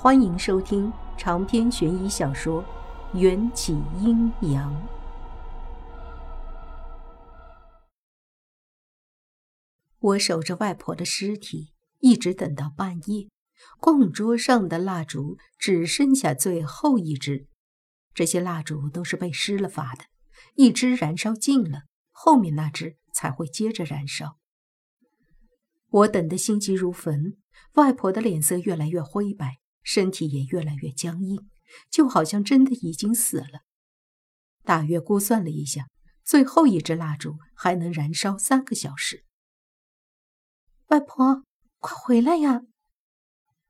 欢迎收听长篇悬疑小说《缘起阴阳》。我守着外婆的尸体，一直等到半夜。供桌上的蜡烛只剩下最后一支，这些蜡烛都是被施了法的，一支燃烧尽了，后面那支才会接着燃烧。我等得心急如焚，外婆的脸色越来越灰白。身体也越来越僵硬，就好像真的已经死了。大约估算了一下，最后一支蜡烛还能燃烧三个小时。外婆，快回来呀！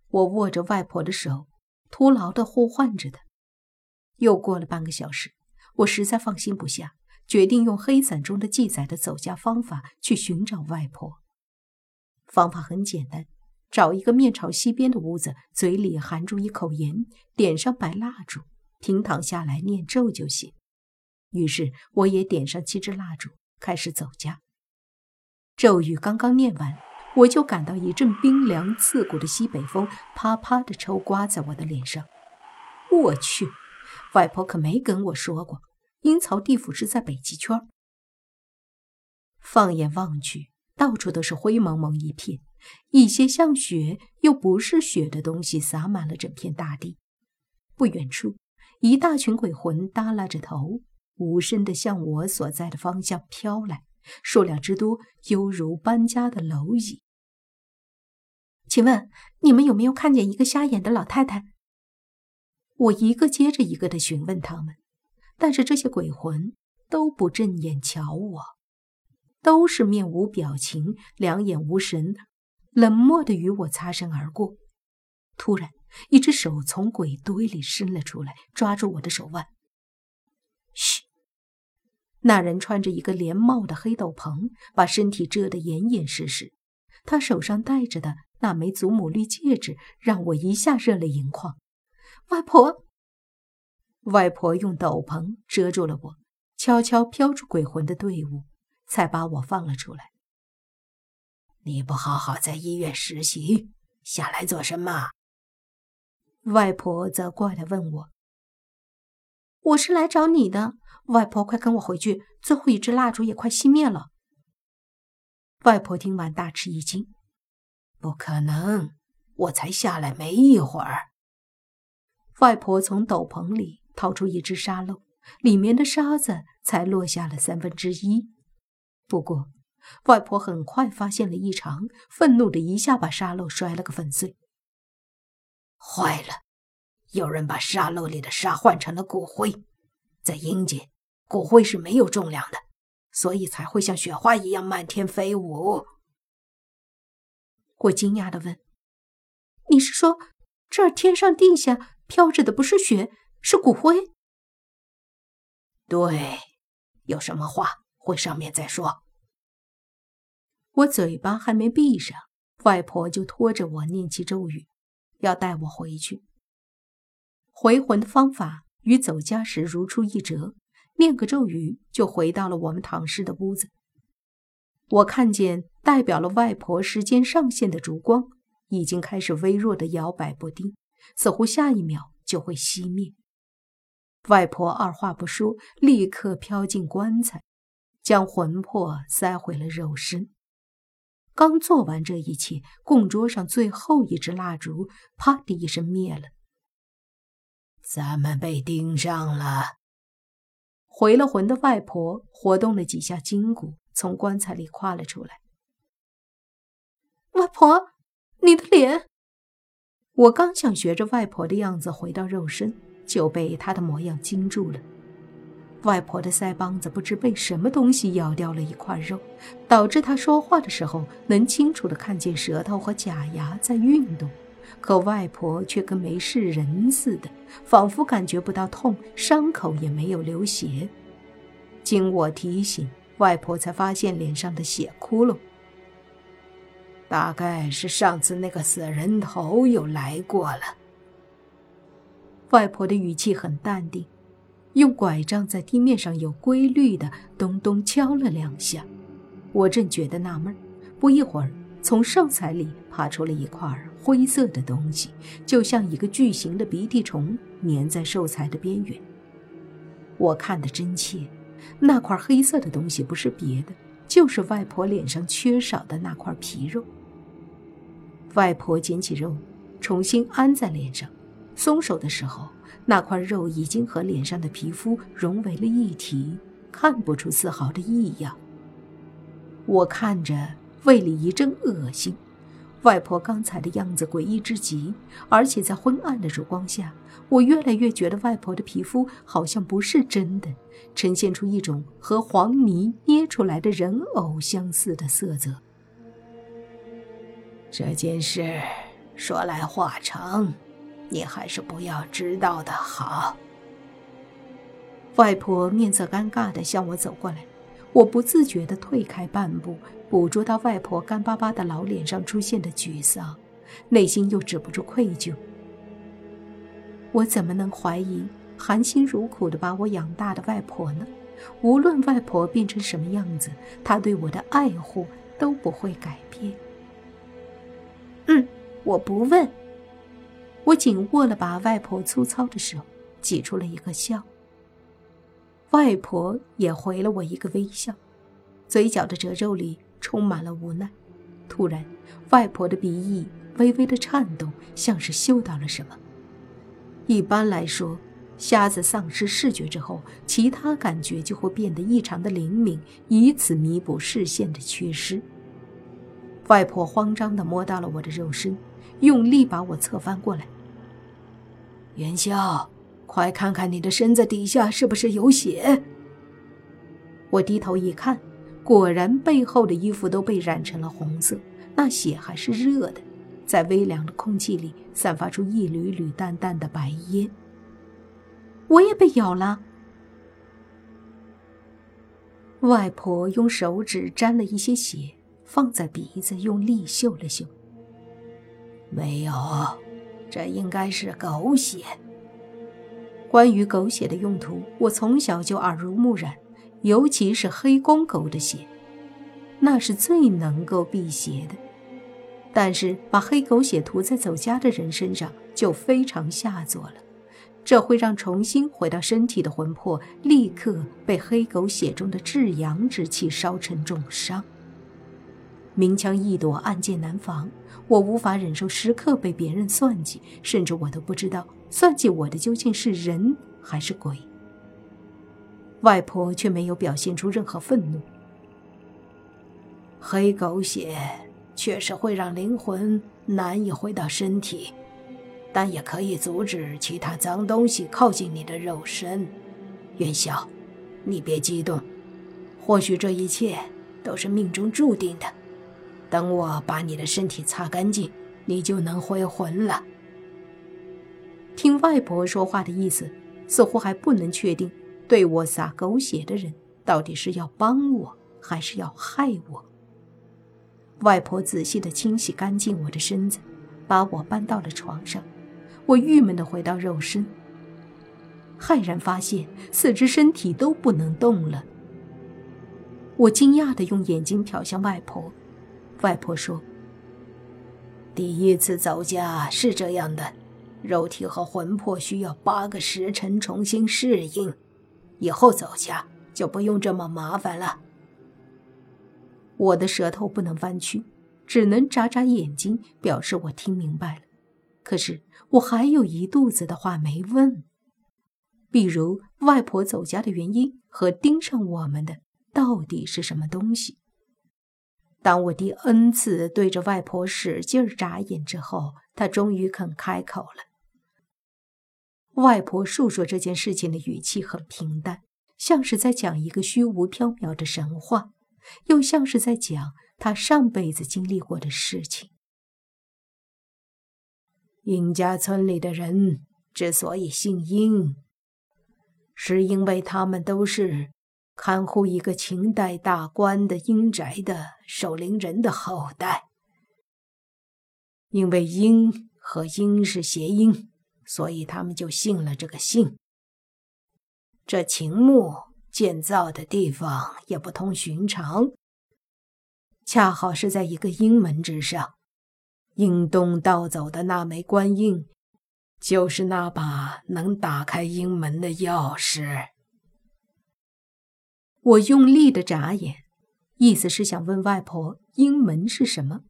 我握着外婆的手，徒劳地呼唤着她。又过了半个小时，我实在放心不下，决定用黑伞中的记载的走家方法去寻找外婆。方法很简单。找一个面朝西边的屋子，嘴里含住一口盐，点上白蜡烛，平躺下来念咒就行。于是我也点上七支蜡烛，开始走家。咒语刚刚念完，我就感到一阵冰凉刺骨的西北风啪啪地抽刮在我的脸上。我去，外婆可没跟我说过，阴曹地府是在北极圈。放眼望去，到处都是灰蒙蒙一片。一些像雪又不是雪的东西洒满了整片大地。不远处，一大群鬼魂耷拉着头，无声地向我所在的方向飘来，数量之多，犹如搬家的蝼蚁。请问你们有没有看见一个瞎眼的老太太？我一个接着一个地询问他们，但是这些鬼魂都不正眼瞧我，都是面无表情，两眼无神。冷漠的与我擦身而过，突然，一只手从鬼堆里伸了出来，抓住我的手腕。嘘！那人穿着一个连帽的黑斗篷，把身体遮得严严实实。他手上戴着的那枚祖母绿戒指，让我一下热泪盈眶。外婆，外婆用斗篷遮住了我，悄悄飘出鬼魂的队伍，才把我放了出来。你不好好在医院实习，下来做什么？外婆责怪的问我。我是来找你的，外婆，快跟我回去，最后一支蜡烛也快熄灭了。外婆听完大吃一惊，不可能，我才下来没一会儿。外婆从斗篷里掏出一只沙漏，里面的沙子才落下了三分之一，不过。外婆很快发现了异常，愤怒的一下把沙漏摔了个粉碎。坏了，有人把沙漏里的沙换成了骨灰。在阴间，骨灰是没有重量的，所以才会像雪花一样漫天飞舞。我惊讶的问：“你是说，这儿天上地下飘着的不是雪，是骨灰？”对，有什么话回上面再说。我嘴巴还没闭上，外婆就拖着我念起咒语，要带我回去。回魂的方法与走家时如出一辙，念个咒语就回到了我们躺尸的屋子。我看见代表了外婆时间上限的烛光已经开始微弱的摇摆不定，似乎下一秒就会熄灭。外婆二话不说，立刻飘进棺材，将魂魄塞回了肉身。刚做完这一切，供桌上最后一支蜡烛“啪”的一声灭了。咱们被盯上了。回了魂的外婆活动了几下筋骨，从棺材里跨了出来。外婆，你的脸！我刚想学着外婆的样子回到肉身，就被她的模样惊住了。外婆的腮帮子不知被什么东西咬掉了一块肉，导致她说话的时候能清楚地看见舌头和假牙在运动，可外婆却跟没事人似的，仿佛感觉不到痛，伤口也没有流血。经我提醒，外婆才发现脸上的血窟窿，大概是上次那个死人头又来过了。外婆的语气很淡定。用拐杖在地面上有规律的咚咚敲了两下，我正觉得纳闷，不一会儿从寿材里爬出了一块灰色的东西，就像一个巨型的鼻涕虫粘在寿材的边缘。我看得真切，那块黑色的东西不是别的，就是外婆脸上缺少的那块皮肉。外婆捡起肉，重新安在脸上，松手的时候，那块肉已经和脸上的皮肤融为了一体，看不出丝毫的异样。我看着。胃里一阵恶心，外婆刚才的样子诡异之极，而且在昏暗的烛光下，我越来越觉得外婆的皮肤好像不是真的，呈现出一种和黄泥捏出来的人偶相似的色泽。这件事说来话长，你还是不要知道的好。外婆面色尴尬地向我走过来，我不自觉地退开半步。捕捉到外婆干巴巴的老脸上出现的沮丧，内心又止不住愧疚。我怎么能怀疑含辛茹苦的把我养大的外婆呢？无论外婆变成什么样子，她对我的爱护都不会改变。嗯，我不问。我紧握了把外婆粗糙的手，挤出了一个笑。外婆也回了我一个微笑，嘴角的褶皱里。充满了无奈。突然，外婆的鼻翼微微的颤动，像是嗅到了什么。一般来说，瞎子丧失视觉之后，其他感觉就会变得异常的灵敏，以此弥补视线的缺失。外婆慌张地摸到了我的肉身，用力把我侧翻过来。元宵，快看看你的身子底下是不是有血？我低头一看。果然，背后的衣服都被染成了红色，那血还是热的，在微凉的空气里散发出一缕缕淡淡的白烟。我也被咬了。外婆用手指沾了一些血，放在鼻子，用力嗅了嗅。没有，这应该是狗血。关于狗血的用途，我从小就耳濡目染。尤其是黑公狗的血，那是最能够辟邪的。但是把黑狗血涂在走家的人身上就非常下作了，这会让重新回到身体的魂魄立刻被黑狗血中的至阳之气烧成重伤。明枪易躲，暗箭难防，我无法忍受时刻被别人算计，甚至我都不知道算计我的究竟是人还是鬼。外婆却没有表现出任何愤怒。黑狗血确实会让灵魂难以回到身体，但也可以阻止其他脏东西靠近你的肉身。元宵，你别激动，或许这一切都是命中注定的。等我把你的身体擦干净，你就能回魂了。听外婆说话的意思，似乎还不能确定。对我撒狗血的人，到底是要帮我，还是要害我？外婆仔细的清洗干净我的身子，把我搬到了床上。我郁闷的回到肉身，骇然发现四肢身体都不能动了。我惊讶的用眼睛瞟向外婆，外婆说：“第一次走家是这样的，肉体和魂魄需要八个时辰重新适应。”以后走家就不用这么麻烦了。我的舌头不能弯曲，只能眨眨眼睛，表示我听明白了。可是我还有一肚子的话没问，比如外婆走家的原因和盯上我们的到底是什么东西。当我第 n 次对着外婆使劲眨眼之后，她终于肯开口了。外婆述说这件事情的语气很平淡，像是在讲一个虚无缥缈的神话，又像是在讲她上辈子经历过的事情。殷家村里的人之所以姓殷，是因为他们都是看护一个秦代大官的阴宅的守灵人的后代。因为阴和殷是谐音。所以他们就信了这个姓。这秦墓建造的地方也不同寻常，恰好是在一个阴门之上。阴东盗走的那枚官印，就是那把能打开阴门的钥匙。我用力的眨眼，意思是想问外婆阴门是什么，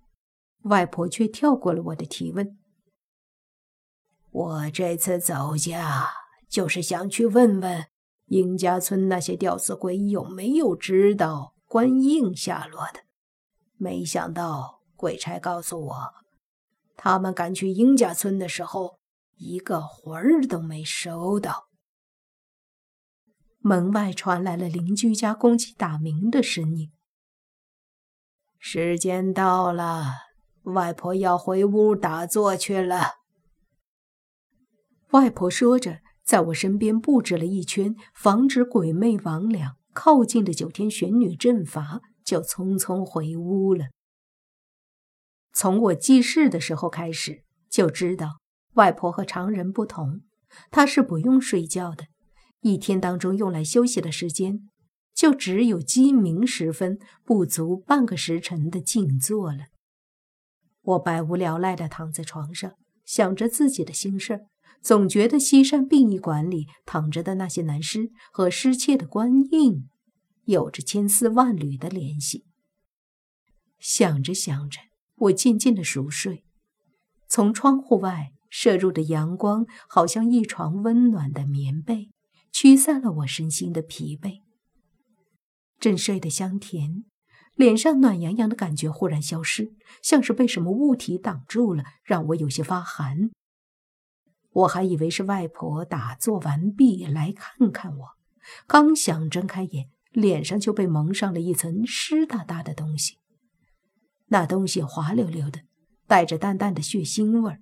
外婆却跳过了我的提问。我这次走家，就是想去问问殷家村那些吊死鬼有没有知道官印下落的。没想到鬼差告诉我。他们赶去殷家村的时候，一个魂儿都没收到。门外传来了邻居家公鸡打鸣的声音。时间到了，外婆要回屋打坐去了。外婆说着，在我身边布置了一圈，防止鬼魅魍魉靠近的九天玄女阵法，就匆匆回屋了。从我记事的时候开始，就知道外婆和常人不同，她是不用睡觉的，一天当中用来休息的时间，就只有鸡鸣时分不足半个时辰的静坐了。我百无聊赖地躺在床上，想着自己的心事，总觉得西山殡仪馆里躺着的那些男尸和失窃的官印，有着千丝万缕的联系。想着想着。我渐渐的熟睡，从窗户外射入的阳光，好像一床温暖的棉被，驱散了我身心的疲惫。正睡得香甜，脸上暖洋洋的感觉忽然消失，像是被什么物体挡住了，让我有些发寒。我还以为是外婆打坐完毕来看看我，刚想睁开眼，脸上就被蒙上了一层湿哒哒的东西。那东西滑溜溜的，带着淡淡的血腥味儿，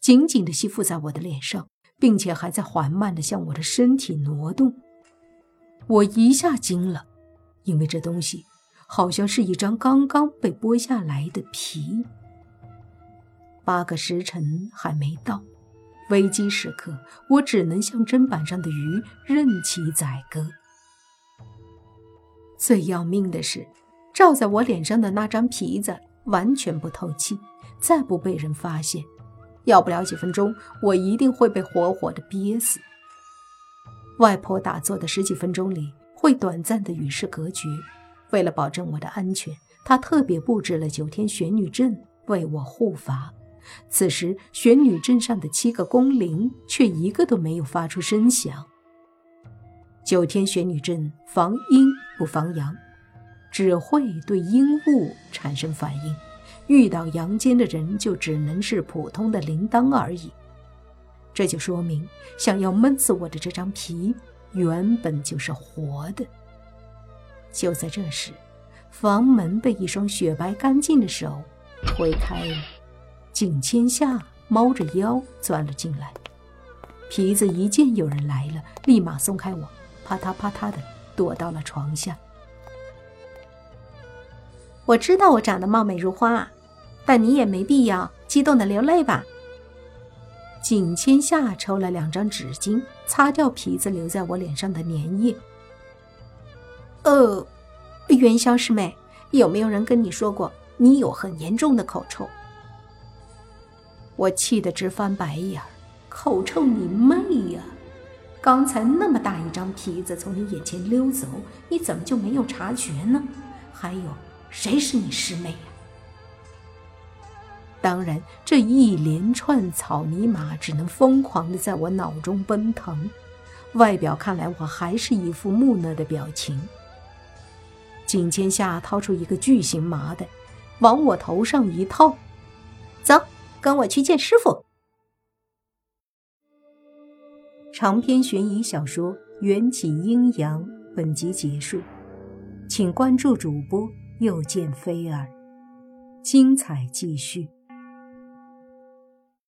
紧紧地吸附在我的脸上，并且还在缓慢地向我的身体挪动。我一下惊了，因为这东西好像是一张刚刚被剥下来的皮。八个时辰还没到，危机时刻，我只能像砧板上的鱼，任其宰割。最要命的是。照在我脸上的那张皮子完全不透气，再不被人发现，要不了几分钟，我一定会被活活的憋死。外婆打坐的十几分钟里，会短暂的与世隔绝。为了保证我的安全，她特别布置了九天玄女阵为我护法。此时，玄女阵上的七个宫铃却一个都没有发出声响。九天玄女阵防阴不防阳。只会对阴物产生反应，遇到阳间的人就只能是普通的铃铛而已。这就说明，想要闷死我的这张皮原本就是活的。就在这时，房门被一双雪白干净的手推开了，景千夏猫着腰钻了进来。皮子一见有人来了，立马松开我，啪嗒啪嗒的躲到了床下。我知道我长得貌美如花，但你也没必要激动的流泪吧。景千夏抽了两张纸巾，擦掉皮子留在我脸上的粘液。呃，元宵师妹，有没有人跟你说过你有很严重的口臭？我气得直翻白眼儿，口臭你妹呀！刚才那么大一张皮子从你眼前溜走，你怎么就没有察觉呢？还有。谁是你师妹呀？当然，这一连串草泥马只能疯狂的在我脑中奔腾。外表看来，我还是一副木讷的表情。景千夏掏出一个巨型麻袋，往我头上一套，走，跟我去见师傅。长篇悬疑小说《缘起阴阳》本集结束，请关注主播。又见菲儿，精彩继续。